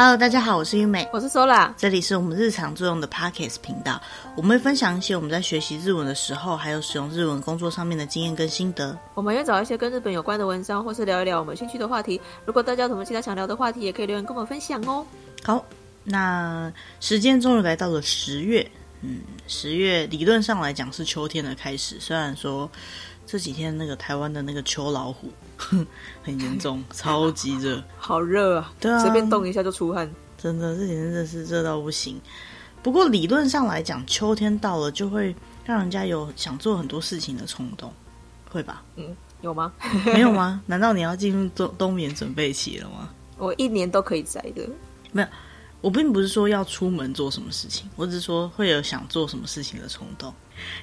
Hello，大家好，我是玉美，我是 Sola，这里是我们日常作用的 Pockets 频道，我们会分享一些我们在学习日文的时候，还有使用日文工作上面的经验跟心得。我们会找一些跟日本有关的文章，或是聊一聊我们兴趣的话题。如果大家有什么其他想聊的话题，也可以留言跟我们分享哦。好，那时间终于来到了十月，嗯，十月理论上来讲是秋天的开始，虽然说这几天那个台湾的那个秋老虎。很严重，超级热，好热啊！对啊，随便动一下就出汗，真的，这几天真的是热到不行。不过理论上来讲，秋天到了就会让人家有想做很多事情的冲动，会吧？嗯，有吗？没有吗？难道你要进入冬冬眠准备期了吗？我一年都可以宅的，没有。我并不是说要出门做什么事情，我只是说会有想做什么事情的冲动。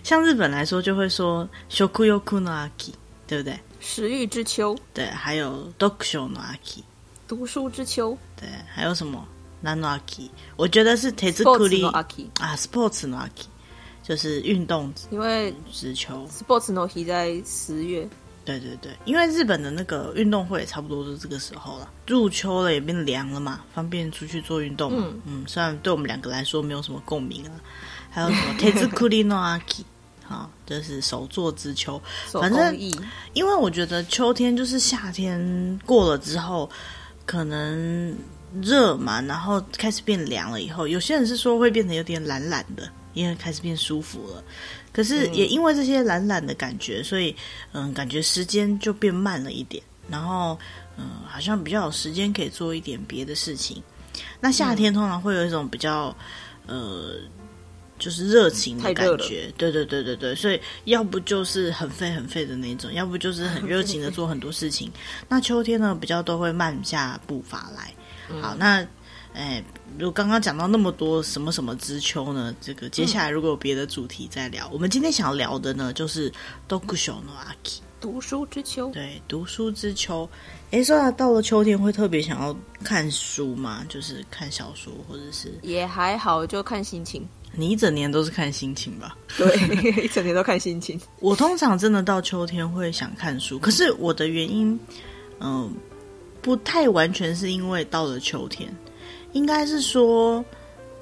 像日本来说，就会说 “shokuyoku no aki”，对不对？食欲之秋，对，还有 “dokusho no aki”，读书之秋，对，还有什么 “nan no aki”？我觉得是 “tezukuri no aki” 啊，“sports no aki”，就是运动，因为之秋 “sports no ki” 在十月。对对对，因为日本的那个运动会也差不多是这个时候了，入秋了也变凉了嘛，方便出去做运动嘛。嗯嗯，虽然对我们两个来说没有什么共鸣啊。还有什么 “tezukuri no aki”？好，就是手作之秋。反正，因为我觉得秋天就是夏天过了之后，可能热嘛，然后开始变凉了以后，有些人是说会变得有点懒懒的，因为开始变舒服了。可是也因为这些懒懒的感觉，所以嗯，感觉时间就变慢了一点，然后嗯，好像比较有时间可以做一点别的事情。那夏天通常会有一种比较呃。就是热情的感觉，对对对对对，所以要不就是很废很废的那种，要不就是很热情的做很多事情。那秋天呢，比较都会慢下步伐来。好，那哎，如果刚刚讲到那么多什么什么之秋呢，这个接下来如果有别的主题再聊。我们今天想要聊的呢，就是读书の秋，读书之秋。对，读书之秋。哎，说到到了秋天，会特别想要看书吗？就是看小说，或者是也还好，就看心情。你一整年都是看心情吧？对，一整年都看心情。我通常真的到秋天会想看书，可是我的原因，嗯、呃，不太完全是因为到了秋天，应该是说，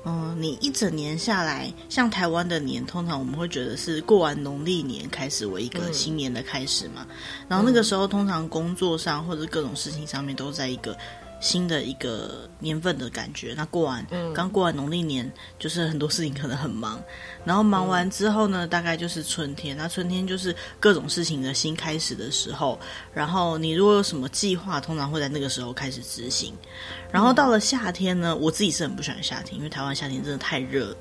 嗯、呃，你一整年下来，像台湾的年，通常我们会觉得是过完农历年开始为一个新年的开始嘛，嗯、然后那个时候通常工作上或者各种事情上面都在一个。新的一个年份的感觉。那过完，嗯、刚过完农历年，就是很多事情可能很忙。然后忙完之后呢，嗯、大概就是春天。那春天就是各种事情的新开始的时候。然后你如果有什么计划，通常会在那个时候开始执行。然后到了夏天呢，我自己是很不喜欢夏天，因为台湾夏天真的太热了。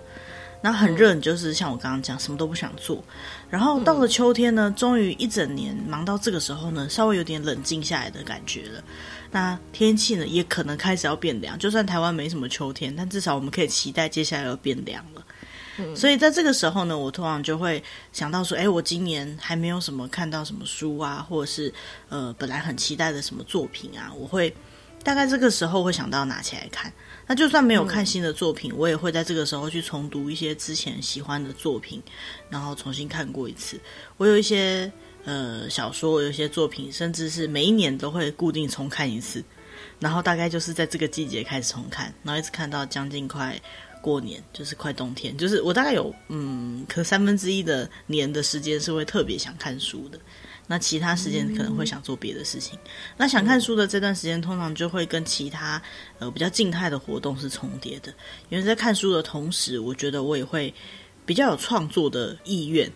那很热，你就是像我刚刚讲，什么都不想做。然后到了秋天呢，终于一整年忙到这个时候呢，稍微有点冷静下来的感觉了。那天气呢，也可能开始要变凉。就算台湾没什么秋天，但至少我们可以期待接下来要变凉了。嗯，所以在这个时候呢，我通常就会想到说，哎，我今年还没有什么看到什么书啊，或者是呃，本来很期待的什么作品啊，我会大概这个时候会想到拿起来看。那就算没有看新的作品，嗯，我也会在这个时候去重读一些之前喜欢的作品，然后重新看过一次。我有一些。呃，小说有些作品，甚至是每一年都会固定重看一次，然后大概就是在这个季节开始重看，然后一直看到将近快过年，就是快冬天，就是我大概有嗯，可三分之一的年的时间是会特别想看书的，那其他时间可能会想做别的事情。那想看书的这段时间，通常就会跟其他呃比较静态的活动是重叠的，因为在看书的同时，我觉得我也会。比较有创作的意愿，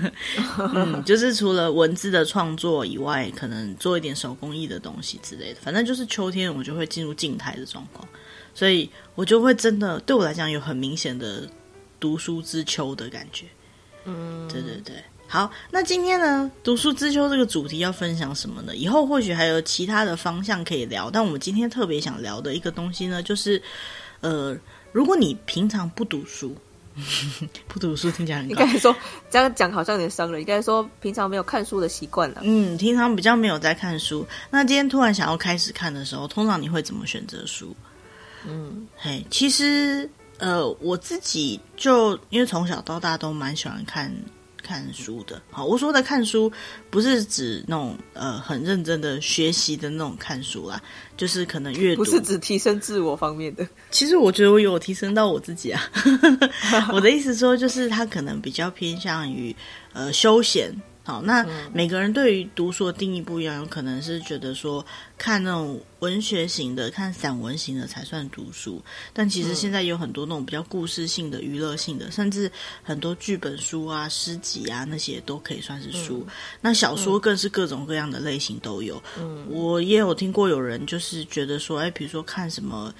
嗯，就是除了文字的创作以外，可能做一点手工艺的东西之类的。反正就是秋天，我就会进入静态的状况，所以我就会真的对我来讲有很明显的读书之秋的感觉。嗯，对对对。好，那今天呢，读书之秋这个主题要分享什么呢？以后或许还有其他的方向可以聊，但我们今天特别想聊的一个东西呢，就是呃，如果你平常不读书。不读书听起来很高。应该说这样讲好像有点伤人。应该说平常没有看书的习惯了。嗯，平常比较没有在看书。那今天突然想要开始看的时候，通常你会怎么选择书？嗯，嘿，其实呃，我自己就因为从小到大都蛮喜欢看看书的。好，我说的看书不是指那种呃很认真的学习的那种看书啦，就是可能阅读，不是指提升自我方面的。其实我觉得我有提升到我自己啊。我的意思说，就是他可能比较偏向于呃休闲。好，那每个人对于读书的定义不一样，有可能是觉得说看那种文学型的、看散文型的才算读书，但其实现在有很多那种比较故事性的、娱乐性的，甚至很多剧本书啊、诗集啊那些都可以算是书。那小说更是各种各样的类型都有。我也有听过有人就是觉得说，哎，比如说看什么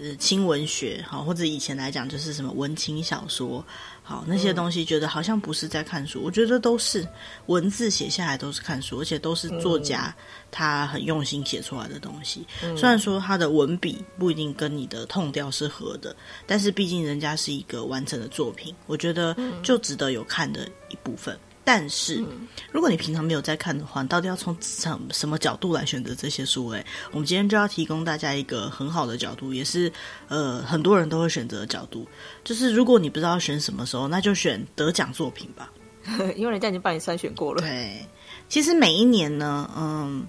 呃轻文学，好，或者以前来讲就是什么文情小说。好，那些东西觉得好像不是在看书，嗯、我觉得都是文字写下来都是看书，而且都是作家他很用心写出来的东西。嗯、虽然说他的文笔不一定跟你的 tone 调是合的，但是毕竟人家是一个完整的作品，我觉得就值得有看的一部分。但是，嗯、如果你平常没有在看的话，你到底要从什什么角度来选择这些书？诶，我们今天就要提供大家一个很好的角度，也是呃很多人都会选择的角度，就是如果你不知道选什么时候，那就选得奖作品吧，因为人家已经帮你筛选过了。对，其实每一年呢，嗯。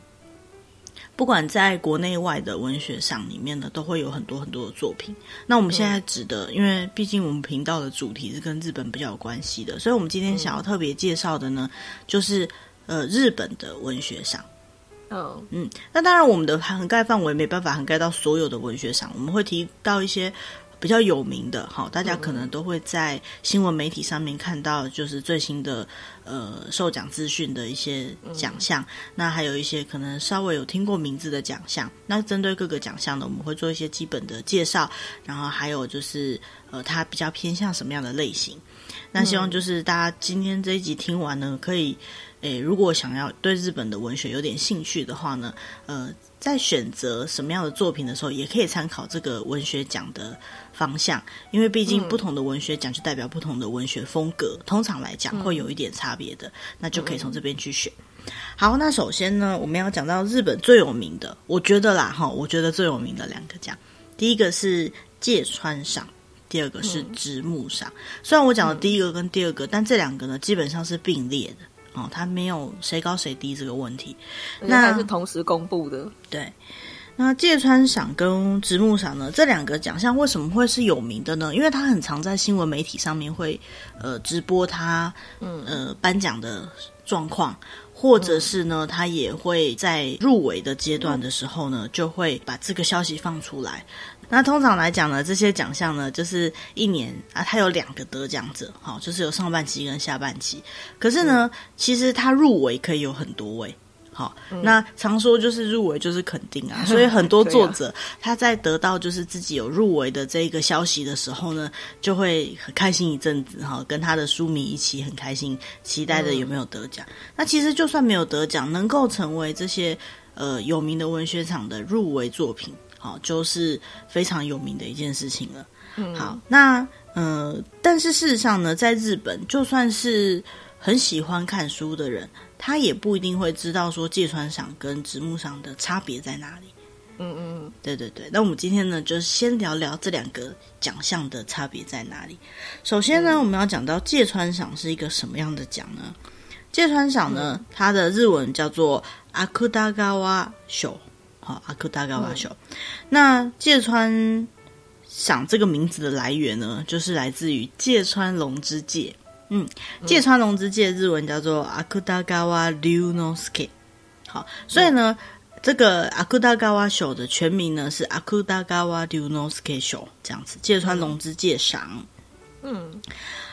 不管在国内外的文学上里面呢，都会有很多很多的作品。那我们现在指的，嗯、因为毕竟我们频道的主题是跟日本比较有关系的，所以我们今天想要特别介绍的呢，嗯、就是呃日本的文学赏。哦，嗯，那当然我们的涵盖范围没办法涵盖到所有的文学赏，我们会提到一些。比较有名的，好，大家可能都会在新闻媒体上面看到，就是最新的呃授奖资讯的一些奖项。嗯、那还有一些可能稍微有听过名字的奖项。那针对各个奖项呢，我们会做一些基本的介绍，然后还有就是呃，它比较偏向什么样的类型。那希望就是大家今天这一集听完呢，可以诶，如果想要对日本的文学有点兴趣的话呢，呃，在选择什么样的作品的时候，也可以参考这个文学奖的。方向，因为毕竟不同的文学奖就代表不同的文学风格，嗯、通常来讲会有一点差别的，嗯、那就可以从这边去选。好，那首先呢，我们要讲到日本最有名的，我觉得啦哈，我觉得最有名的两个奖，第一个是芥川赏，第二个是直木赏。嗯、虽然我讲的第一个跟第二个，嗯、但这两个呢基本上是并列的哦，它没有谁高谁低这个问题，那还是同时公布的，对。那芥川赏跟直木赏呢，这两个奖项为什么会是有名的呢？因为它很常在新闻媒体上面会呃直播它呃颁奖的状况，或者是呢，他也会在入围的阶段的时候呢，就会把这个消息放出来。那通常来讲呢，这些奖项呢，就是一年啊，它有两个得奖者，好，就是有上半期跟下半期。可是呢，其实它入围可以有很多位。好，那常说就是入围就是肯定啊，所以很多 作者他在得到就是自己有入围的这个消息的时候呢，就会很开心一阵子哈，跟他的书迷一起很开心，期待着有没有得奖。那其实就算没有得奖，能够成为这些呃有名的文学奖的入围作品，好，就是非常有名的一件事情了。好，那呃，但是事实上呢，在日本，就算是很喜欢看书的人。他也不一定会知道说芥川赏跟直木赏的差别在哪里。嗯嗯，对对对。那我们今天呢，就先聊聊这两个奖项的差别在哪里。首先呢，我们要讲到芥川赏是一个什么样的奖呢？芥川赏呢，它的日文叫做阿库达嘎瓦赏，好，阿库达嘎瓦赏。那芥川赏这个名字的来源呢，就是来自于芥川龙之介。嗯，芥川龙之介日文叫做阿库达嘎瓦龙之介，好，所以呢，嗯、这个阿库达嘎瓦秀的全名呢是阿库达嘎瓦龙之介赏，这样子，芥川龙之介赏。嗯，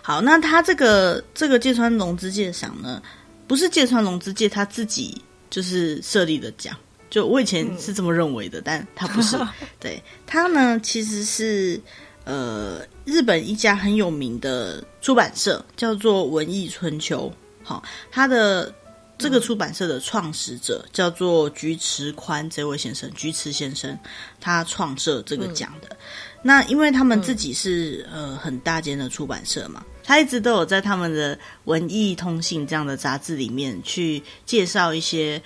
好，那他这个这个芥川龙之介赏呢，不是芥川龙之介他自己就是设立的奖，就我以前是这么认为的，嗯、但他不是，对他呢其实是。呃，日本一家很有名的出版社叫做文艺春秋，好，他的这个出版社的创始者叫做菊池宽这位先生，菊池先生，他创设这个奖的。嗯、那因为他们自己是呃很大间的出版社嘛，他一直都有在他们的文艺通信这样的杂志里面去介绍一些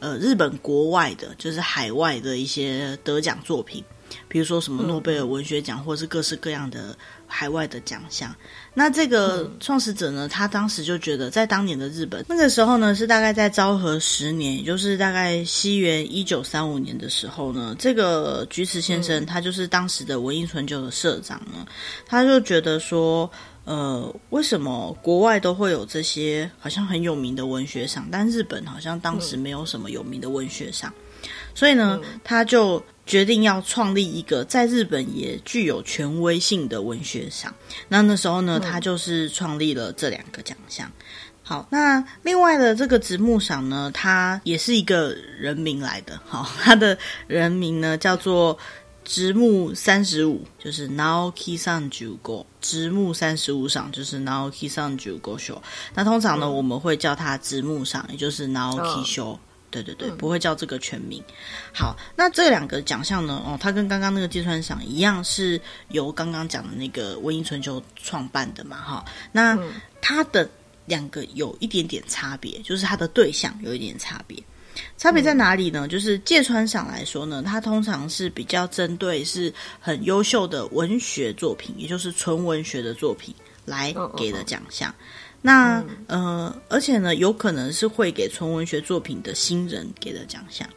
呃日本国外的，就是海外的一些得奖作品。比如说什么诺贝尔文学奖，或是各式各样的海外的奖项。那这个创始者呢，他当时就觉得，在当年的日本，那个时候呢是大概在昭和十年，也就是大概西元一九三五年的时候呢，这个菊池先生，他就是当时的文艺春秋的社长呢，他就觉得说。呃，为什么国外都会有这些好像很有名的文学赏，但日本好像当时没有什么有名的文学赏，嗯、所以呢，他就决定要创立一个在日本也具有权威性的文学赏。那那时候呢，他就是创立了这两个奖项。好，那另外的这个直木赏呢，它也是一个人名来的。好，他的人名呢叫做。直木三十五就是 Naoki Sanjugo，直木三十五赏就是 Naoki Sanjugo Show。那通常呢，嗯、我们会叫它直木赏，也就是 Naoki Show、对对对，嗯、不会叫这个全名。好，那这两个奖项呢，哦，它跟刚刚那个芥川赏一样，是由刚刚讲的那个文艺春秋创办的嘛？哈，那它的两个有一点点差别，就是它的对象有一点差别。差别在哪里呢？就是芥川赏来说呢，它通常是比较针对是很优秀的文学作品，也就是纯文学的作品来给的奖项。那呃，而且呢，有可能是会给纯文学作品的新人给的奖项。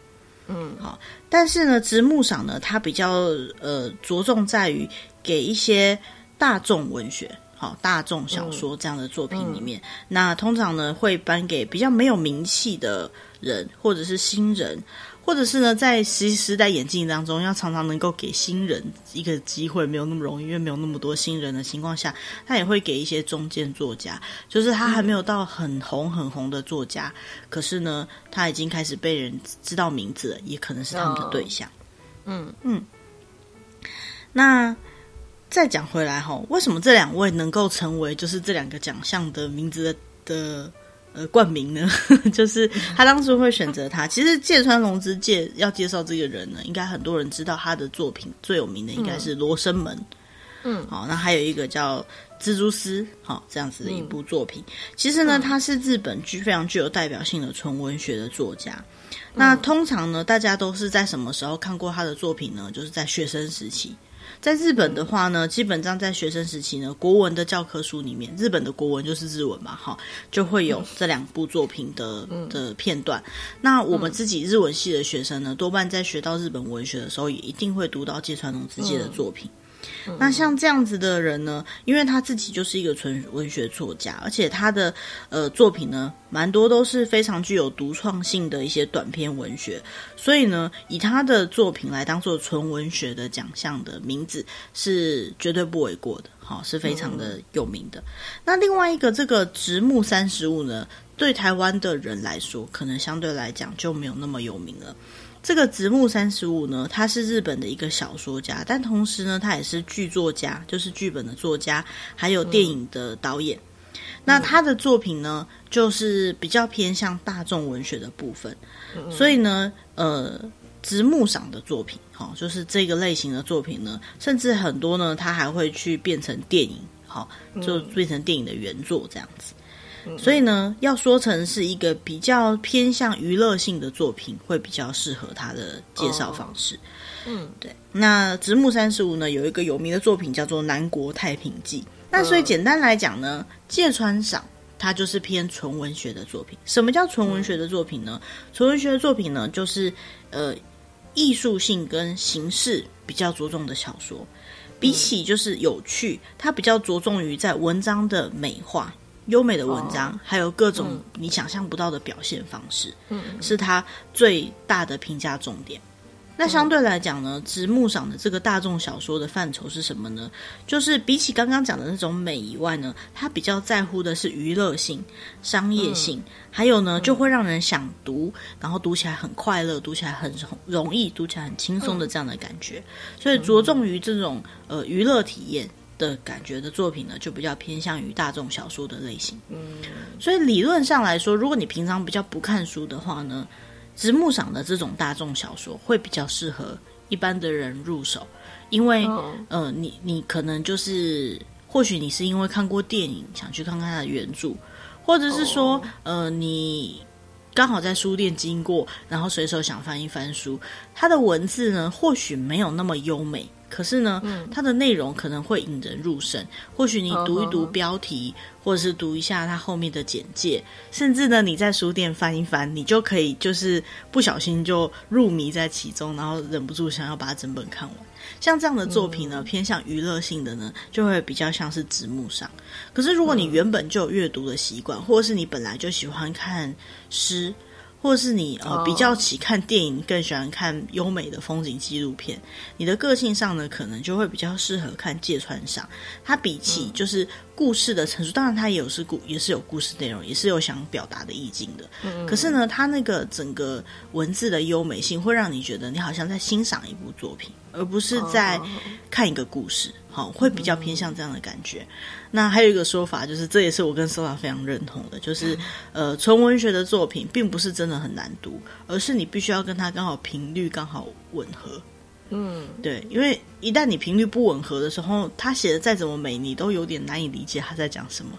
嗯，好。但是呢，直木赏呢，它比较呃着重在于给一些大众文学。好，大众小说这样的作品里面，嗯嗯、那通常呢会颁给比较没有名气的人，或者是新人，或者是呢在时时代眼镜当中，要常常能够给新人一个机会，没有那么容易，因为没有那么多新人的情况下，他也会给一些中间作家，就是他还没有到很红很红的作家，嗯、可是呢他已经开始被人知道名字了，也可能是他们的对象。哦、嗯嗯，那。再讲回来哈，为什么这两位能够成为就是这两个奖项的名字的，的呃冠名呢？就是他当初会选择他。其实芥川龙之介要介绍这个人呢，应该很多人知道他的作品最有名的应该是《罗生门》。嗯，好，那还有一个叫《蜘蛛丝》好这样子的一部作品。嗯、其实呢，他是日本具非常具有代表性的纯文学的作家。嗯、那通常呢，大家都是在什么时候看过他的作品呢？就是在学生时期。在日本的话呢，基本上在学生时期呢，国文的教科书里面，日本的国文就是日文嘛，哈，就会有这两部作品的的片段。那我们自己日文系的学生呢，多半在学到日本文学的时候，也一定会读到芥川龙之介的作品。那像这样子的人呢，因为他自己就是一个纯文学作家，而且他的呃作品呢，蛮多都是非常具有独创性的一些短篇文学，所以呢，以他的作品来当做纯文学的奖项的名字是绝对不为过的，好，是非常的有名的。那另外一个这个直木三十五呢，对台湾的人来说，可能相对来讲就没有那么有名了。这个直木三十五呢，他是日本的一个小说家，但同时呢，他也是剧作家，就是剧本的作家，还有电影的导演。嗯、那他的作品呢，就是比较偏向大众文学的部分。嗯、所以呢，呃，直木赏的作品，哈、哦，就是这个类型的作品呢，甚至很多呢，他还会去变成电影，好、哦，就变成电影的原作这样子。所以呢，要说成是一个比较偏向娱乐性的作品，会比较适合他的介绍方式。嗯，对。那直木三十五呢，有一个有名的作品叫做《南国太平记》。那所以简单来讲呢，芥川赏它就是偏纯文学的作品。什么叫纯文学的作品呢？纯文学的作品呢，就是呃艺术性跟形式比较着重的小说，比起就是有趣，它比较着重于在文章的美化。优美的文章，还有各种你想象不到的表现方式，嗯，是他最大的评价重点。那相对来讲呢，直木赏的这个大众小说的范畴是什么呢？就是比起刚刚讲的那种美以外呢，他比较在乎的是娱乐性、商业性，还有呢，就会让人想读，然后读起来很快乐，读起来很容易，读起来很轻松的这样的感觉。所以着重于这种呃娱乐体验。的感觉的作品呢，就比较偏向于大众小说的类型。嗯，所以理论上来说，如果你平常比较不看书的话呢，直木赏的这种大众小说会比较适合一般的人入手，因为、哦、呃，你你可能就是或许你是因为看过电影想去看看它的原著，或者是说、哦、呃你刚好在书店经过，然后随手想翻一翻书，它的文字呢，或许没有那么优美。可是呢，嗯、它的内容可能会引人入胜。或许你读一读标题，哦、或者是读一下它后面的简介，甚至呢，你在书店翻一翻，你就可以就是不小心就入迷在其中，然后忍不住想要把它整本看完。像这样的作品呢，嗯、偏向娱乐性的呢，就会比较像是直木上。可是如果你原本就有阅读的习惯，或者是你本来就喜欢看诗。或者是你呃比较起看电影，更喜欢看优美的风景纪录片，你的个性上呢，可能就会比较适合看芥川赏。它比起就是故事的陈述，当然它也有是故也是有故事内容，也是有想表达的意境的。嗯，可是呢，它那个整个文字的优美性，会让你觉得你好像在欣赏一部作品，而不是在看一个故事。好，会比较偏向这样的感觉。那还有一个说法，就是这也是我跟 Sola 非常认同的，就是呃，纯文学的作品并不是真的很难读，而是你必须要跟它刚好频率刚好吻合。嗯，对，因为一旦你频率不吻合的时候，他写的再怎么美，你都有点难以理解他在讲什么。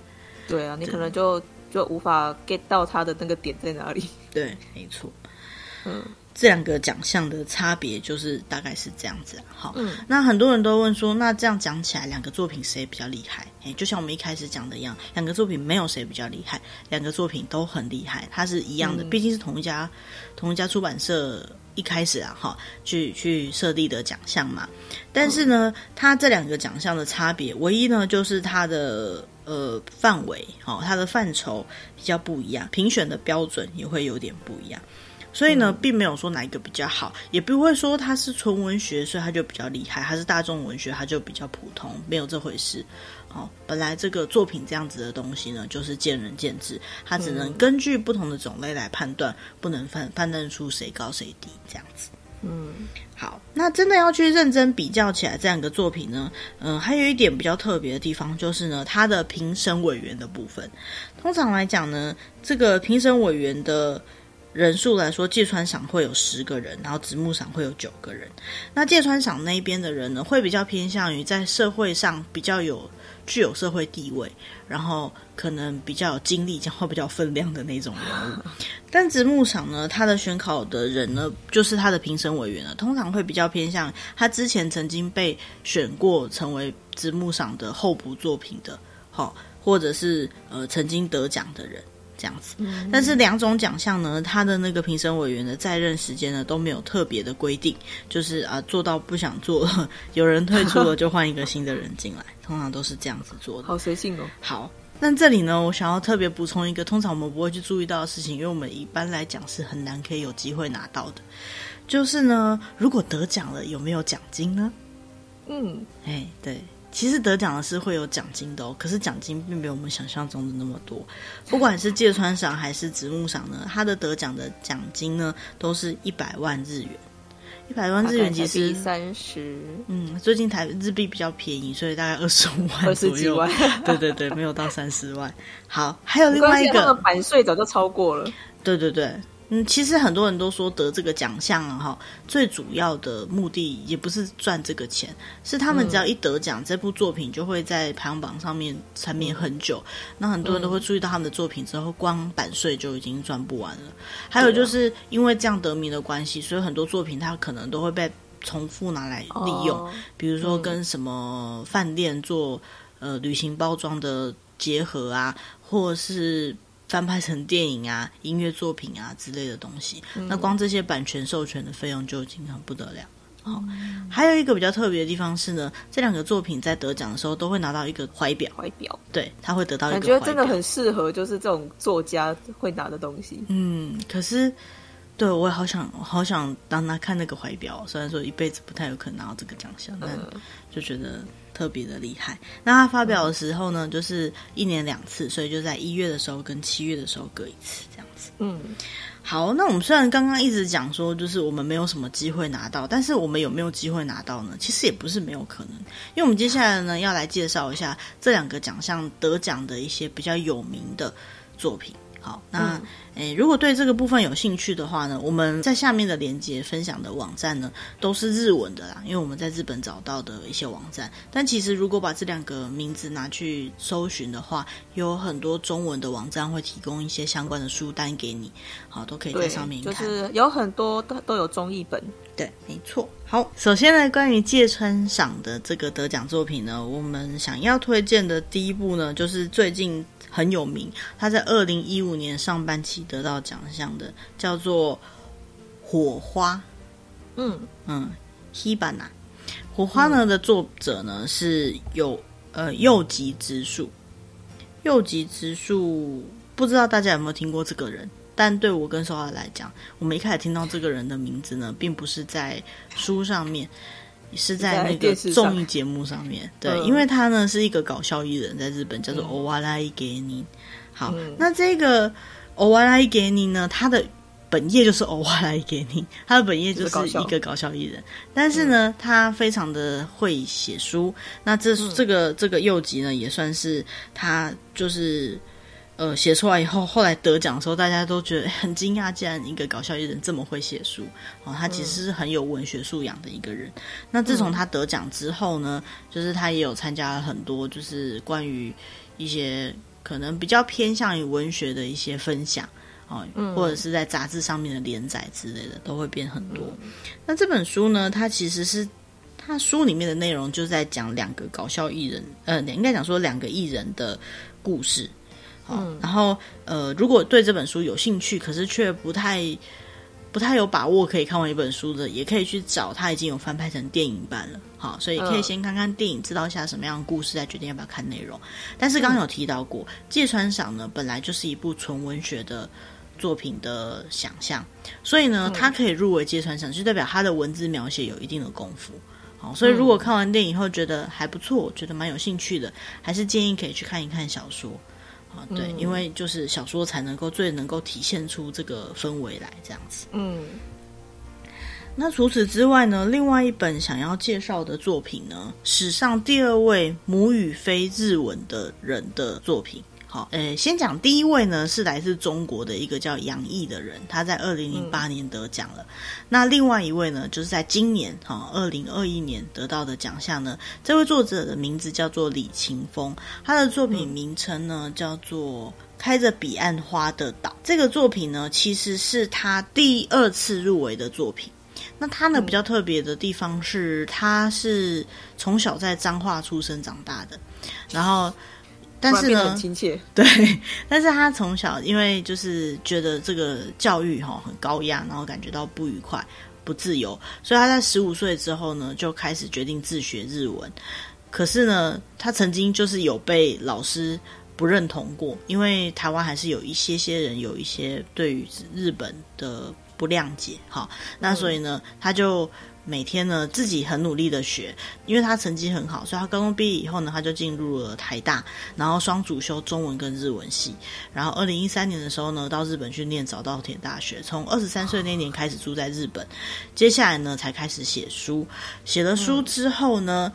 对啊，你可能就就无法 get 到他的那个点在哪里。对，没错。嗯。这两个奖项的差别就是大概是这样子，好，嗯，那很多人都问说，那这样讲起来，两个作品谁比较厉害？哎，就像我们一开始讲的一样，两个作品没有谁比较厉害，两个作品都很厉害，它是一样的，嗯，毕竟是同一家同一家出版社一开始啊，哈，去去设立的奖项嘛。但是呢，它这两个奖项的差别，唯一呢就是它的呃范围，哦，它的范畴比较不一样，评选的标准也会有点不一样。所以呢，并没有说哪一个比较好，也不会说它是纯文学，所以它就比较厉害；它是大众文学，它就比较普通，没有这回事。哦，本来这个作品这样子的东西呢，就是见仁见智，它只能根据不同的种类来判断，不能判判断出谁高谁低这样子。嗯，好，那真的要去认真比较起来这两个作品呢，嗯，还有一点比较特别的地方，就是呢，它的评审委员的部分，通常来讲呢，这个评审委员的。人数来说，芥川赏会有十个人，然后直木赏会有九个人。那芥川赏那边的人呢，会比较偏向于在社会上比较有具有社会地位，然后可能比较有经历，讲话比较分量的那种人物。但直木赏呢，他的选考的人呢，就是他的评审委员呢，通常会比较偏向他之前曾经被选过成为直木赏的候补作品的，好，或者是呃曾经得奖的人。这样子，但是两种奖项呢，它的那个评审委员的在任时间呢都没有特别的规定，就是啊做到不想做了，有人退出了就换一个新的人进来，通常都是这样子做的。好随性哦。好，那这里呢，我想要特别补充一个，通常我们不会去注意到的事情，因为我们一般来讲是很难可以有机会拿到的，就是呢，如果得奖了，有没有奖金呢？嗯，哎，对。其实得奖的是会有奖金的哦，可是奖金并没有我们想象中的那么多。不管是芥川赏还是直木赏呢，他的得奖的奖金呢都是一百万日元。一百万日元其实三十，嗯，最近台日币比较便宜，所以大概二十五万左右。对对对，没有到三十万。好，还有另外一个版税早就超过了。对对对。嗯，其实很多人都说得这个奖项啊，哈，最主要的目的也不是赚这个钱，是他们只要一得奖，嗯、这部作品就会在排行榜上面缠绵很久。那很多人都会注意到他们的作品之后，光版税就已经赚不完了。还有就是因为这样得名的关系，所以很多作品它可能都会被重复拿来利用，哦、比如说跟什么饭店做呃旅行包装的结合啊，或是。翻拍成电影啊、音乐作品啊之类的东西，嗯、那光这些版权授权的费用就已经很不得了。好、嗯，还有一个比较特别的地方是呢，这两个作品在得奖的时候都会拿到一个怀表，怀表，对，他会得到一个怀表。感觉真的很适合，就是这种作家会拿的东西。嗯，可是。对，我也好想，好想当他看那个怀表。虽然说一辈子不太有可能拿到这个奖项，但就觉得特别的厉害。那他发表的时候呢，就是一年两次，所以就在一月的时候跟七月的时候各一次这样子。嗯，好，那我们虽然刚刚一直讲说，就是我们没有什么机会拿到，但是我们有没有机会拿到呢？其实也不是没有可能，因为我们接下来呢要来介绍一下这两个奖项得奖的一些比较有名的作品。好，那诶、嗯，如果对这个部分有兴趣的话呢，我们在下面的链接分享的网站呢，都是日文的啦，因为我们在日本找到的一些网站。但其实如果把这两个名字拿去搜寻的话，有很多中文的网站会提供一些相关的书单给你，好，都可以在上面看。就是有很多都都有中译本。对，没错。好，首先呢，关于芥川赏的这个得奖作品呢，我们想要推荐的第一部呢，就是最近。很有名，他在二零一五年上半期得到奖项的，叫做《火花》。嗯嗯，Hibana。火花呢、嗯、的作者呢是有呃右吉直树。右吉直树不知道大家有没有听过这个人，但对我跟 Sola 来讲，我们一开始听到这个人的名字呢，并不是在书上面。是在那个综艺节目上面，对，嗯、因为他呢是一个搞笑艺人，在日本叫做お笑い芸人。好，嗯、那这个お笑い芸人呢，他的本业就是お笑い芸人，他的本业就是一个搞笑艺人。但是呢，嗯、他非常的会写书，那这这个这个柚吉呢，也算是他就是。呃，写出来以后，后来得奖的时候，大家都觉得很惊讶，竟然一个搞笑艺人这么会写书哦。他其实是很有文学素养的一个人。嗯、那自从他得奖之后呢，就是他也有参加了很多，就是关于一些 可能比较偏向于文学的一些分享哦，嗯、或者是在杂志上面的连载之类的，都会变很多。嗯、那这本书呢，它其实是它书里面的内容，就在讲两个搞笑艺人，呃，应该讲说两个艺人的故事。嗯，然后呃，如果对这本书有兴趣，可是却不太不太有把握可以看完一本书的，也可以去找，他已经有翻拍成电影版了。好，所以可以先看看电影，知道一下什么样的故事，再决定要不要看内容。但是刚刚有提到过，芥川赏呢，本来就是一部纯文学的作品的想象，所以呢，它可以入围芥川赏，就代表他的文字描写有一定的功夫。好，所以如果看完电影后觉得还不错，觉得蛮有兴趣的，还是建议可以去看一看小说。啊，对，嗯、因为就是小说才能够最能够体现出这个氛围来，这样子。嗯，那除此之外呢，另外一本想要介绍的作品呢，史上第二位母语非日文的人的作品。好，呃，先讲第一位呢，是来自中国的一个叫杨毅的人，他在二零零八年得奖了。嗯、那另外一位呢，就是在今年哈，二零二一年得到的奖项呢，这位作者的名字叫做李勤峰，他的作品名称呢、嗯、叫做《开着彼岸花的岛》。这个作品呢，其实是他第二次入围的作品。那他呢比较特别的地方是，他是从小在彰化出生长大的，然后。但是呢，亲切对，但是他从小因为就是觉得这个教育哈很高压，然后感觉到不愉快、不自由，所以他在十五岁之后呢，就开始决定自学日文。可是呢，他曾经就是有被老师不认同过，因为台湾还是有一些些人有一些对于日本的不谅解，哈，那所以呢，他就。每天呢，自己很努力的学，因为他成绩很好，所以他高中毕业以后呢，他就进入了台大，然后双主修中文跟日文系。然后二零一三年的时候呢，到日本去念早稻田大学。从二十三岁那年开始住在日本，接下来呢才开始写书。写了书之后呢，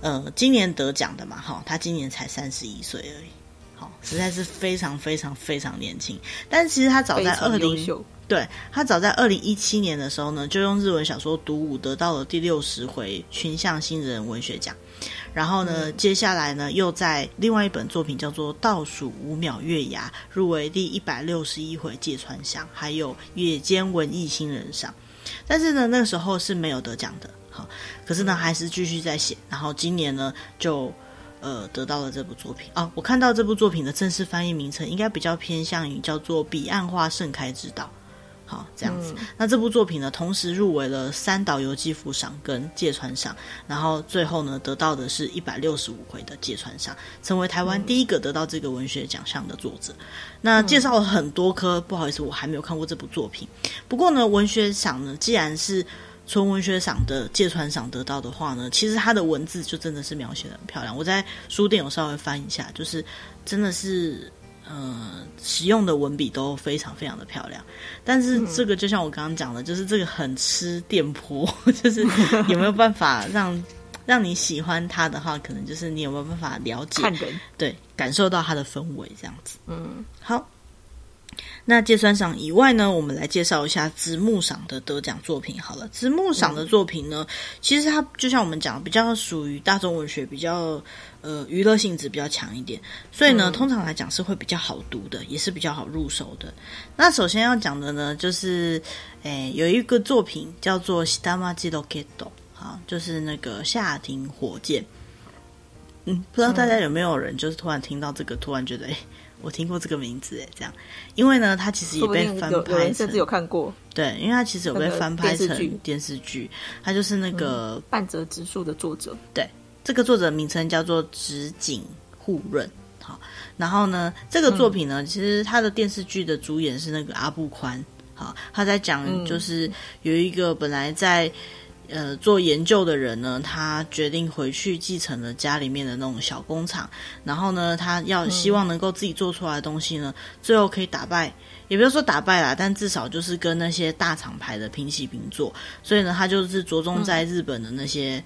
呃，今年得奖的嘛，哈，他今年才三十一岁而已，好，实在是非常非常非常年轻。但其实他早在二零。对，他早在二零一七年的时候呢，就用日文小说《读五》得到了第六十回群像新人文学奖。然后呢，嗯、接下来呢，又在另外一本作品叫做《倒数五秒月牙》入围第一百六十一回芥川奖，还有野间文艺新人赏。但是呢，那个时候是没有得奖的。好，可是呢，还是继续在写。然后今年呢，就呃得到了这部作品啊。我看到这部作品的正式翻译名称，应该比较偏向于叫做《彼岸花盛开之岛》。好，这样子。嗯、那这部作品呢，同时入围了三岛由纪夫赏跟芥川赏，然后最后呢，得到的是一百六十五回的芥川赏，成为台湾第一个得到这个文学奖项的作者。嗯、那介绍了很多科，不好意思，我还没有看过这部作品。不过呢，文学赏呢，既然是纯文学赏的芥川赏得到的话呢，其实它的文字就真的是描写的很漂亮。我在书店有稍微翻一下，就是真的是。呃，使用的文笔都非常非常的漂亮，但是这个就像我刚刚讲的，就是这个很吃电波，就是有没有办法让让你喜欢它的话，可能就是你有没有办法了解，看人对，感受到它的氛围这样子。嗯，好。那芥川赏以外呢，我们来介绍一下直木赏的得奖作品。好了，直木赏的作品呢，嗯、其实它就像我们讲，比较属于大众文学，比较呃娱乐性质比较强一点，所以呢，嗯、通常来讲是会比较好读的，也是比较好入手的。那首先要讲的呢，就是诶有一个作品叫做《下町ロケット》，好，就是那个下町火箭。嗯，不知道大家有没有人就是突然听到这个，突然觉得诶 我听过这个名字，哎，这样，因为呢，它其实也被翻拍成，甚至有看过。对，因为它其实有被翻拍成电视剧，它就是那个、嗯、半泽直树的作者。对，这个作者名称叫做直井护润。好，然后呢，这个作品呢，嗯、其实它的电视剧的主演是那个阿布宽。好，他在讲就是有一个本来在。呃，做研究的人呢，他决定回去继承了家里面的那种小工厂，然后呢，他要希望能够自己做出来的东西呢，最后可以打败，也不要说打败啦，但至少就是跟那些大厂牌的平起平坐。所以呢，他就是着重在日本的那些。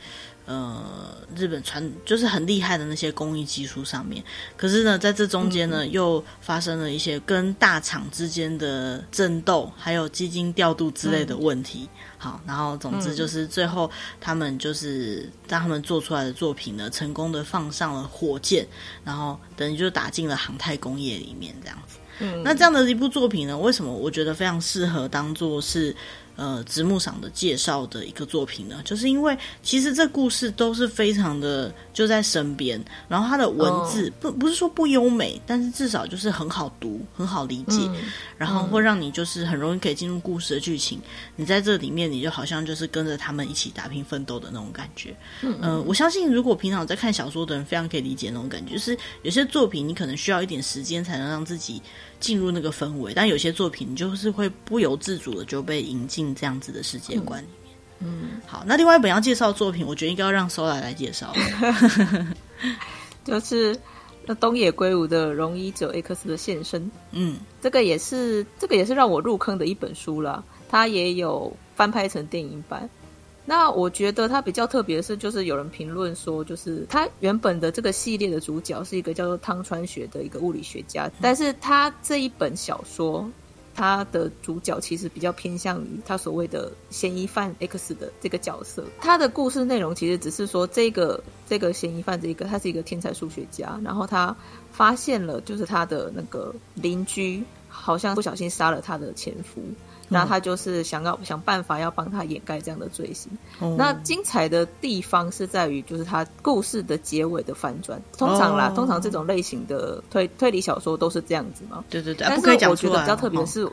嗯呃，日本传就是很厉害的那些工艺技术上面，可是呢，在这中间呢，嗯、又发生了一些跟大厂之间的争斗，还有基金调度之类的问题。嗯、好，然后总之就是最后他们就是让他们做出来的作品呢，成功的放上了火箭，然后等于就打进了航太工业里面这样子。嗯，那这样的一部作品呢，为什么我觉得非常适合当做是？呃，直木赏的介绍的一个作品呢，就是因为其实这故事都是非常的就在身边，然后它的文字、哦、不不是说不优美，但是至少就是很好读，很好理解，嗯、然后会让你就是很容易可以进入故事的剧情。嗯、你在这里面，你就好像就是跟着他们一起打拼奋斗的那种感觉。嗯，嗯、呃，我相信如果平常在看小说的人，非常可以理解那种感觉，就是有些作品你可能需要一点时间才能让自己进入那个氛围，但有些作品你就是会不由自主的就被引进。这样子的世界观里面，嗯，好，那另外一本要介绍的作品，我觉得应该要让 Sola 来介绍，就是东野圭吾的《荣一者 X 的现身》。嗯，这个也是这个也是让我入坑的一本书啦，它也有翻拍成电影版。那我觉得它比较特别的是，就是有人评论说，就是它原本的这个系列的主角是一个叫做汤川学的一个物理学家，嗯、但是他这一本小说。他的主角其实比较偏向于他所谓的嫌疑犯 X 的这个角色。他的故事内容其实只是说，这个这个嫌疑犯这一个他是一个天才数学家，然后他发现了就是他的那个邻居好像不小心杀了他的前夫。那他就是想要想办法要帮他掩盖这样的罪行。嗯、那精彩的地方是在于，就是他故事的结尾的反转。通常啦，哦、通常这种类型的推推理小说都是这样子嘛。对对对。但是我觉得比较特别的是，哦、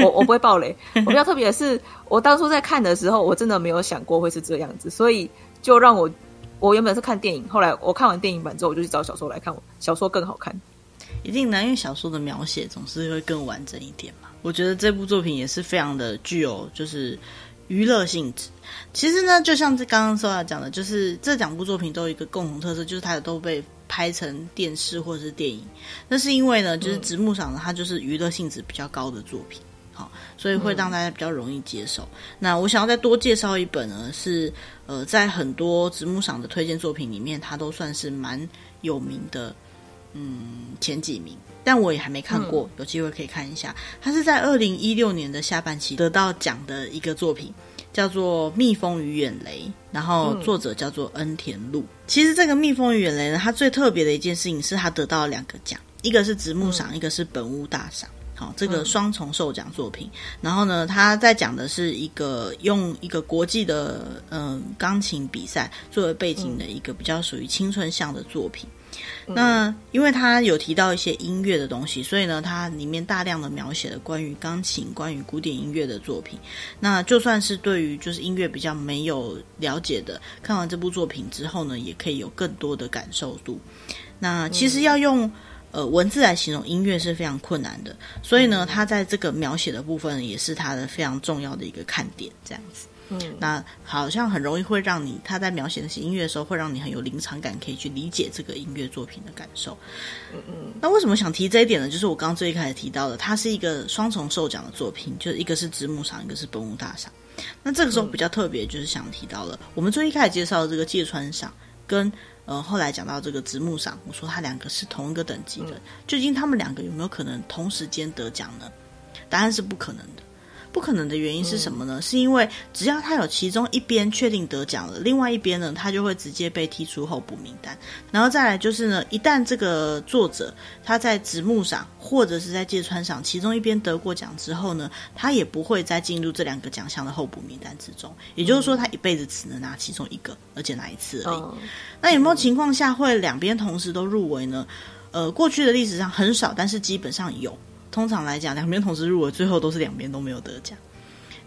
我我不会爆雷。我比较特别的是，我当初在看的时候，我真的没有想过会是这样子，所以就让我我原本是看电影，后来我看完电影版之后，我就去找小说来看。我小说更好看。一定难，因为小说的描写总是会更完整一点嘛。我觉得这部作品也是非常的具有就是娱乐性质。其实呢，就像这刚刚说要讲的，就是这两部作品都有一个共同特色，就是它都被拍成电视或者是电影。那是因为呢，就是直木赏呢，它就是娱乐性质比较高的作品，好，所以会让大家比较容易接受。那我想要再多介绍一本呢，是呃，在很多直木赏的推荐作品里面，它都算是蛮有名的。嗯，前几名，但我也还没看过，嗯、有机会可以看一下。他是在二零一六年的下半期得到奖的一个作品，叫做《蜜蜂与远雷》，然后作者叫做恩田路。嗯、其实这个《蜜蜂与远雷》呢，它最特别的一件事情是，它得到了两个奖，一个是直木赏，嗯、一个是本屋大赏。好，这个双重受奖作品。嗯、然后呢，他在讲的是一个用一个国际的嗯钢琴比赛作为背景的一个比较属于青春向的作品。那因为他有提到一些音乐的东西，所以呢，它里面大量的描写了关于钢琴、关于古典音乐的作品。那就算是对于就是音乐比较没有了解的，看完这部作品之后呢，也可以有更多的感受度。那其实要用呃文字来形容音乐是非常困难的，所以呢，他在这个描写的部分也是他的非常重要的一个看点，这样子。嗯，那好像很容易会让你他在描写那些音乐的时候，会让你很有临场感，可以去理解这个音乐作品的感受。嗯嗯，那为什么想提这一点呢？就是我刚刚最一开始提到的，它是一个双重受奖的作品，就是一个是直木赏，一个是本屋大赏。那这个时候比较特别，就是想提到了、嗯、我们最一开始介绍的这个芥川赏跟呃，后来讲到这个直木赏，我说他两个是同一个等级的，究竟他们两个有没有可能同时间得奖呢？答案是不可能的。不可能的原因是什么呢？嗯、是因为只要他有其中一边确定得奖了，另外一边呢，他就会直接被踢出候补名单。然后再来就是呢，一旦这个作者他在直木赏或者是在芥川赏其中一边得过奖之后呢，他也不会再进入这两个奖项的候补名单之中。也就是说，他一辈子只能拿其中一个，而且拿一次而已。嗯、那有没有情况下会两边同时都入围呢？呃，过去的历史上很少，但是基本上有。通常来讲，两边同时入围，最后都是两边都没有得奖。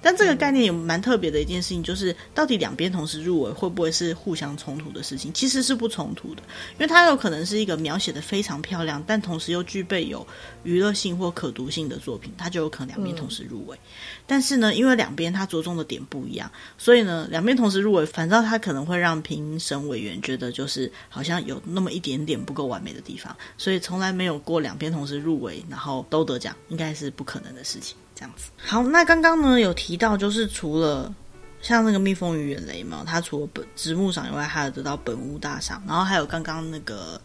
但这个概念有蛮特别的一件事情，就是到底两边同时入围会不会是互相冲突的事情？其实是不冲突的，因为它有可能是一个描写的非常漂亮，但同时又具备有娱乐性或可读性的作品，它就有可能两边同时入围。嗯、但是呢，因为两边它着重的点不一样，所以呢，两边同时入围，反倒它可能会让评审委员觉得就是好像有那么一点点不够完美的地方，所以从来没有过两边同时入围然后都得奖，应该是不可能的事情。这样子好，那刚刚呢有提到，就是除了像那个蜜蜂与远雷嘛，它除了本直木赏以外，还有得到本屋大赏，然后还有刚刚那个，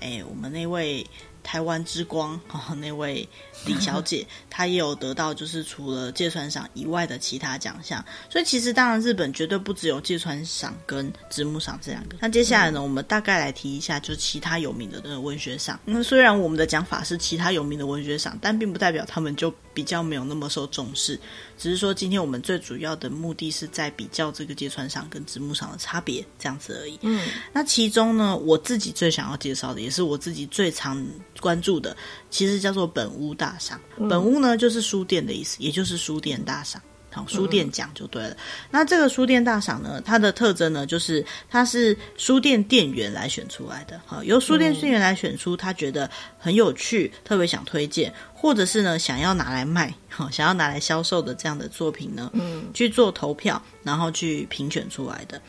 哎，我们那位。台湾之光哦，那位李小姐，她也有得到，就是除了芥川赏以外的其他奖项。所以其实当然日本绝对不只有芥川赏跟直木赏这两个。那接下来呢，我们大概来提一下，就是其他有名的那个文学赏。那虽然我们的讲法是其他有名的文学赏，但并不代表他们就比较没有那么受重视。只是说今天我们最主要的目的是在比较这个芥川赏跟直木赏的差别，这样子而已。嗯，那其中呢，我自己最想要介绍的，也是我自己最常。关注的其实叫做本屋大赏，嗯、本屋呢就是书店的意思，也就是书店大赏，好，书店奖就对了。嗯、那这个书店大赏呢，它的特征呢，就是它是书店店员来选出来的，好，由书店店员来选出他觉得很有趣，特别想推荐，或者是呢想要拿来卖，好，想要拿来销售的这样的作品呢，嗯，去做投票，然后去评选出来的。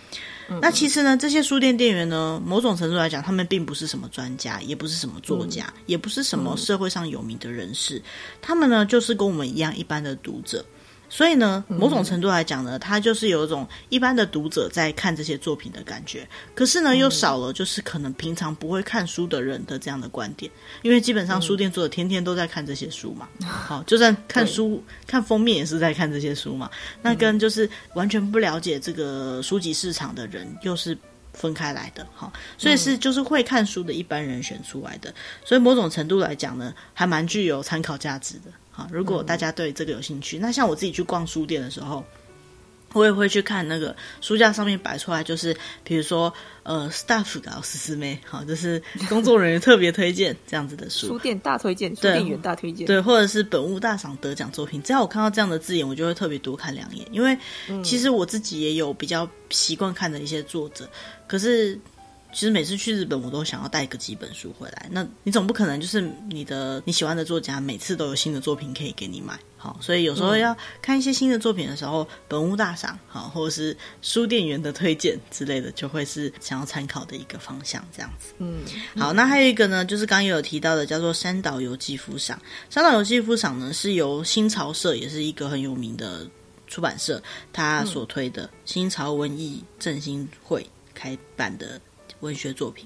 那其实呢，这些书店店员呢，某种程度来讲，他们并不是什么专家，也不是什么作家，嗯、也不是什么社会上有名的人士，嗯、他们呢，就是跟我们一样一般的读者。所以呢，某种程度来讲呢，他就是有一种一般的读者在看这些作品的感觉。可是呢，又少了就是可能平常不会看书的人的这样的观点，因为基本上书店作者天天都在看这些书嘛。好，就算看书看封面也是在看这些书嘛。那跟就是完全不了解这个书籍市场的人又是分开来的。好，所以是就是会看书的一般人选出来的。所以某种程度来讲呢，还蛮具有参考价值的。如果大家对这个有兴趣，嗯、那像我自己去逛书店的时候，我也会去看那个书架上面摆出来，就是比如说呃，staff 搞思思妹，好，就是工作人员特别推荐这样子的书，书店大推荐，书店员大推荐，对，或者是本物大赏得奖作品，只要我看到这样的字眼，我就会特别多看两眼，因为其实我自己也有比较习惯看的一些作者，可是。其实每次去日本，我都想要带个几本书回来。那你总不可能就是你的你喜欢的作家每次都有新的作品可以给你买，好，所以有时候要看一些新的作品的时候，本屋大赏，好，或者是书店员的推荐之类的，就会是想要参考的一个方向，这样子。嗯，好，那还有一个呢，就是刚刚有提到的，叫做山岛由纪夫赏。山岛由纪夫赏呢，是由新潮社，也是一个很有名的出版社，他所推的新潮文艺振兴会开办的。文学作品，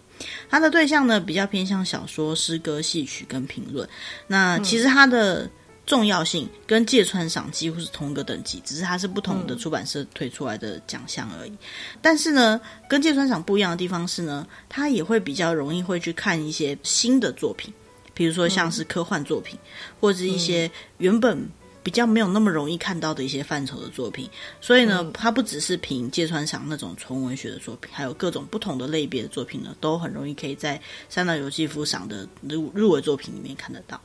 它的对象呢，比较偏向小说、诗歌、戏曲跟评论。那其实它的重要性跟芥川赏几乎是同一个等级，只是它是不同的出版社推出来的奖项而已。嗯、但是呢，跟芥川赏不一样的地方是呢，它也会比较容易会去看一些新的作品，比如说像是科幻作品，嗯、或者是一些原本。比较没有那么容易看到的一些范畴的作品，所以呢，嗯、它不只是凭芥川赏那种纯文学的作品，还有各种不同的类别的作品呢，都很容易可以在三岛由纪夫赏的入入围作品里面看得到。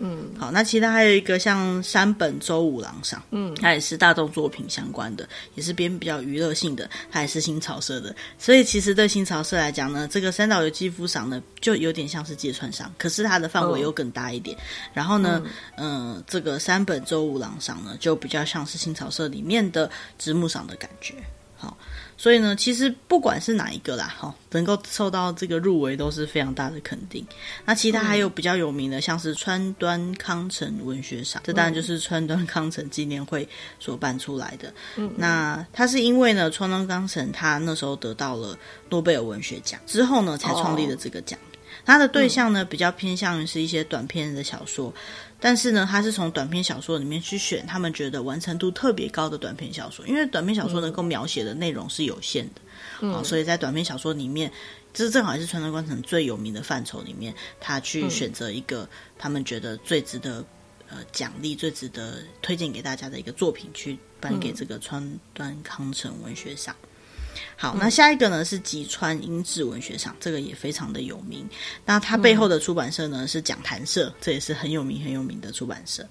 嗯，好，那其他还有一个像山本周五郎赏，嗯，它也是大众作品相关的，也是边比较娱乐性的，它也是新潮社的，所以其实对新潮社来讲呢，这个三岛由纪夫赏呢，就有点像是芥川赏，可是它的范围又更大一点。哦、然后呢，嗯、呃，这个山本周五郎赏呢，就比较像是新潮社里面的直木赏的感觉。好，所以呢，其实不管是哪一个啦，哦，能够受到这个入围都是非常大的肯定。那其他还有比较有名的，像是川端康成文学赏，这当然就是川端康成纪念会所办出来的。嗯，那他是因为呢，川端康成他那时候得到了诺贝尔文学奖之后呢，才创立了这个奖。他的对象呢，比较偏向于是一些短篇的小说。但是呢，他是从短篇小说里面去选他们觉得完成度特别高的短篇小说，因为短篇小说能够描写的内容是有限的，嗯，啊，所以在短篇小说里面，这正好也是川端康成最有名的范畴里面，他去选择一个他们觉得最值得呃奖励、最值得推荐给大家的一个作品，去颁给这个川端康成文学赏。好，那下一个呢是吉川英治文学赏，这个也非常的有名。那它背后的出版社呢是讲谈社，这也是很有名很有名的出版社。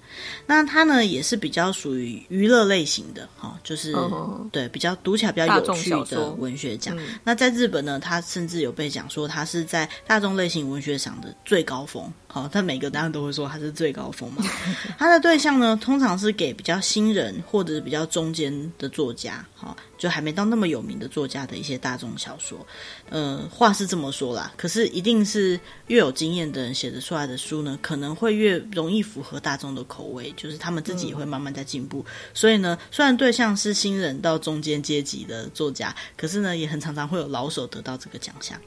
那它呢也是比较属于娱乐类型的，哈，就是、哦、对比较读起来比较有趣的文学奖。那在日本呢，它甚至有被讲说它是在大众类型文学赏的最高峰。好，它每个当然都会说它是最高峰嘛。它的对象呢通常是给比较新人或者是比较中间的作家，哈。就还没到那么有名的作家的一些大众小说，呃，话是这么说啦，可是一定是越有经验的人写的出来的书呢，可能会越容易符合大众的口味，就是他们自己也会慢慢在进步。嗯。所以呢，虽然对象是新人到中间阶级的作家，可是呢，也很常常会有老手得到这个奖项。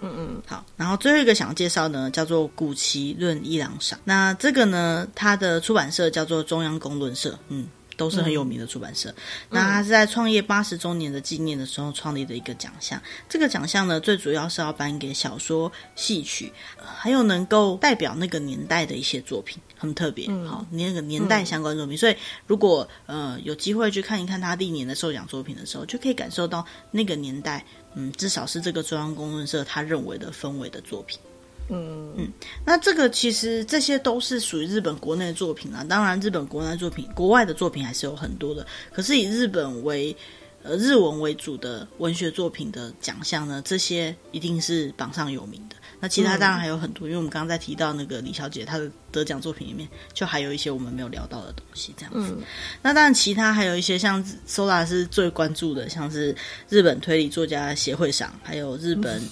嗯嗯，好，然后最后一个想要介绍呢，叫做古奇论伊朗赏。那这个呢，它的出版社叫做中央公论社。嗯。都是很有名的出版社。嗯、那他是在创业八十周年的纪念的时候创立的一个奖项。这个奖项呢，最主要是要颁给小说、戏曲，还有能够代表那个年代的一些作品，很特别。嗯、好，那个年代相关作品。嗯、所以，如果呃有机会去看一看他历年的受奖作品的时候，就可以感受到那个年代，嗯，至少是这个中央公论社他认为的氛围的作品。嗯嗯，那这个其实这些都是属于日本国内的作品啊。当然，日本国内作品，国外的作品还是有很多的。可是以日本为呃日文为主的文学作品的奖项呢，这些一定是榜上有名的。那其他当然还有很多，嗯、因为我们刚刚在提到那个李小姐她的得奖作品里面，就还有一些我们没有聊到的东西这样子。嗯、那当然，其他还有一些像 Sola 是最关注的，像是日本推理作家协会赏，还有日本。嗯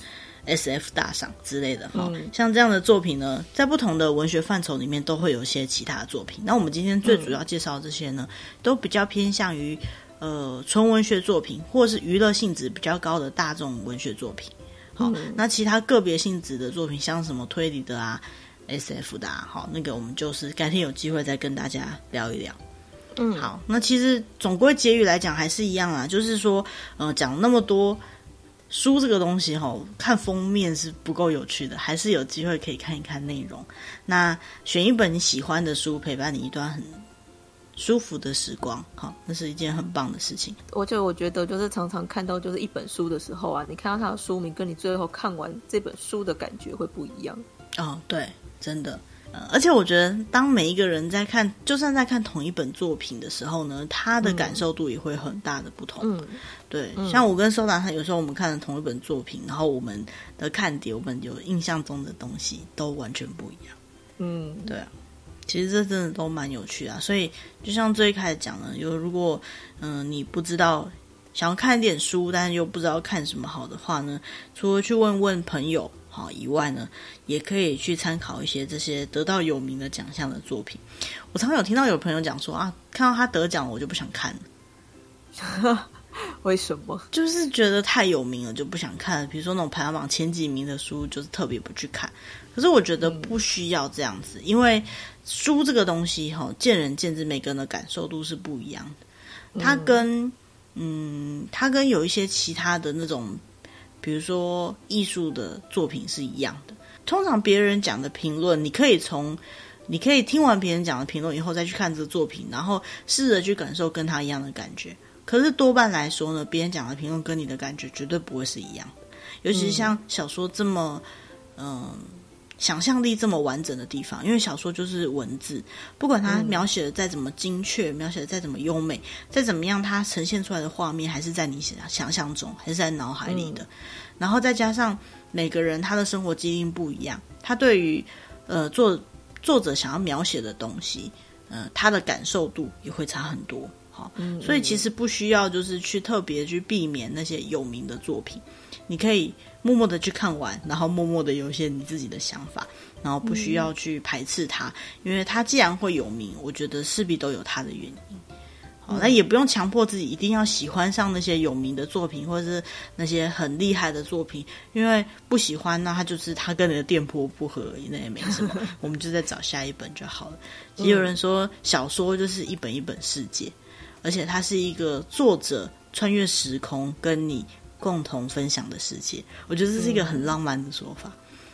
S.F. 大赏之类的哈，嗯、像这样的作品呢，在不同的文学范畴里面都会有一些其他的作品。那我们今天最主要介绍的这些呢，嗯、都比较偏向于呃纯文学作品，或是娱乐性质比较高的大众文学作品。好，嗯、那其他个别性质的作品，像什么推理的啊、S.F. 的啊，好，那个我们就是改天有机会再跟大家聊一聊。嗯，好，那其实总归结语来讲还是一样啊，就是说，呃，讲那么多。书这个东西哈，看封面是不够有趣的，还是有机会可以看一看内容。那选一本你喜欢的书，陪伴你一段很舒服的时光，好，那是一件很棒的事情。我就我觉得，就是常常看到就是一本书的时候啊，你看到它的书名，跟你最后看完这本书的感觉会不一样。哦，对，真的。而且我觉得，当每一个人在看，就算在看同一本作品的时候呢，他的感受度也会很大的不同。嗯，对，嗯、像我跟 Soda，他有时候我们看了同一本作品，然后我们的看点，我们有印象中的东西都完全不一样。嗯，对啊，其实这真的都蛮有趣啊。所以就像最开始讲的，有如果嗯、呃、你不知道想要看一点书，但是又不知道看什么好的话呢，除了去问问朋友。好，以外呢，也可以去参考一些这些得到有名的奖项的作品。我常常有听到有朋友讲说啊，看到他得奖，我就不想看了。为什么？就是觉得太有名了，就不想看了。比如说那种排行榜前几名的书，就是特别不去看。可是我觉得不需要这样子，嗯、因为书这个东西哈，见仁见智，每个人的感受都是不一样的。它跟嗯，它跟有一些其他的那种。比如说艺术的作品是一样的，通常别人讲的评论，你可以从，你可以听完别人讲的评论以后再去看这个作品，然后试着去感受跟他一样的感觉。可是多半来说呢，别人讲的评论跟你的感觉绝对不会是一样的，尤其是像小说这么，嗯。想象力这么完整的地方，因为小说就是文字，不管它描写的再怎么精确，嗯、描写的再怎么优美，再怎么样，它呈现出来的画面还是在你想象中，还是在脑海里的。嗯、然后再加上每个人他的生活经历不一样，他对于呃作作者想要描写的东西，呃，他的感受度也会差很多。好，嗯，所以其实不需要就是去特别去避免那些有名的作品，你可以默默的去看完，然后默默的有一些你自己的想法，然后不需要去排斥它，因为它既然会有名，我觉得势必都有它的原因。好，那也不用强迫自己一定要喜欢上那些有名的作品，或者是那些很厉害的作品，因为不喜欢，那他就是他跟你的电波不合而已，那也没什么，我们就再找下一本就好了。也有人说，小说就是一本一本世界，而且它是一个作者穿越时空跟你共同分享的世界。我觉得这是一个很浪漫的说法。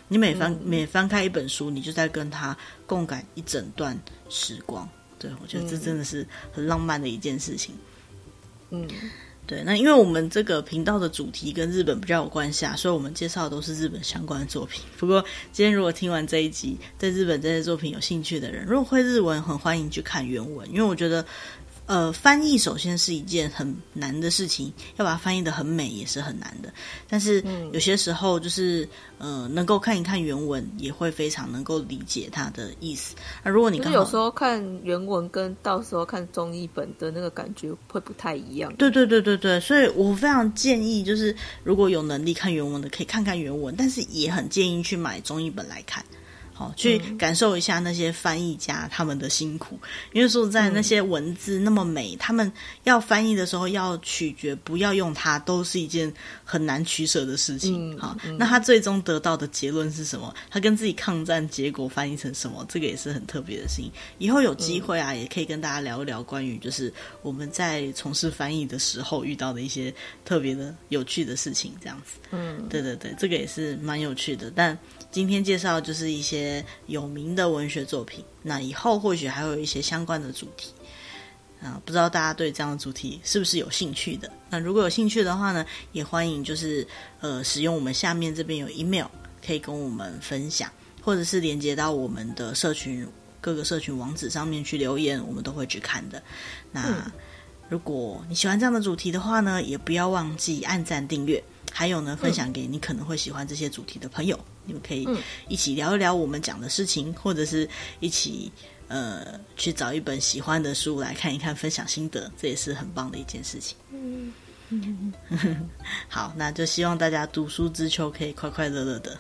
你每翻每翻开一本书，你就在跟他共感一整段时光。对，我觉得这真的是很浪漫的一件事情。嗯，对。那因为我们这个频道的主题跟日本比较有关系啊，所以我们介绍的都是日本相关的作品。不过今天如果听完这一集，对日本这些作品有兴趣的人，如果会日文，很欢迎去看原文，因为我觉得。呃，翻译首先是一件很难的事情，要把它翻译的很美也是很难的。但是有些时候，就是呃，能够看一看原文，也会非常能够理解它的意思。那如果你刚好有时候看原文，跟到时候看中译本的那个感觉会不太一样。对对对对对，所以我非常建议，就是如果有能力看原文的，可以看看原文，但是也很建议去买中译本来看。好，去感受一下那些翻译家他们的辛苦，因为说在那些文字那么美，他们要翻译的时候要取决不要用它，都是一件很难取舍的事情。好，那他最终得到的结论是什么？他跟自己抗战，结果翻译成什么？这个也是很特别的事情。以后有机会啊，也可以跟大家聊一聊关于就是我们在从事翻译的时候遇到的一些特别的有趣的事情，这样子。嗯，对对对，这个也是蛮有趣的，但。今天介绍就是一些有名的文学作品，那以后或许还会有一些相关的主题啊，不知道大家对这样的主题是不是有兴趣的？那如果有兴趣的话呢，也欢迎就是呃使用我们下面这边有 email 可以跟我们分享，或者是连接到我们的社群各个社群网址上面去留言，我们都会去看的。那、嗯、如果你喜欢这样的主题的话呢，也不要忘记按赞订阅，还有呢分享给你可能会喜欢这些主题的朋友。你们可以一起聊一聊我们讲的事情，嗯、或者是一起呃去找一本喜欢的书来看一看，分享心得，这也是很棒的一件事情。嗯嗯，好，那就希望大家读书之秋可以快快乐乐的。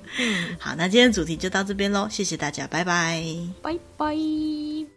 好，那今天主题就到这边喽，谢谢大家，拜拜，拜拜。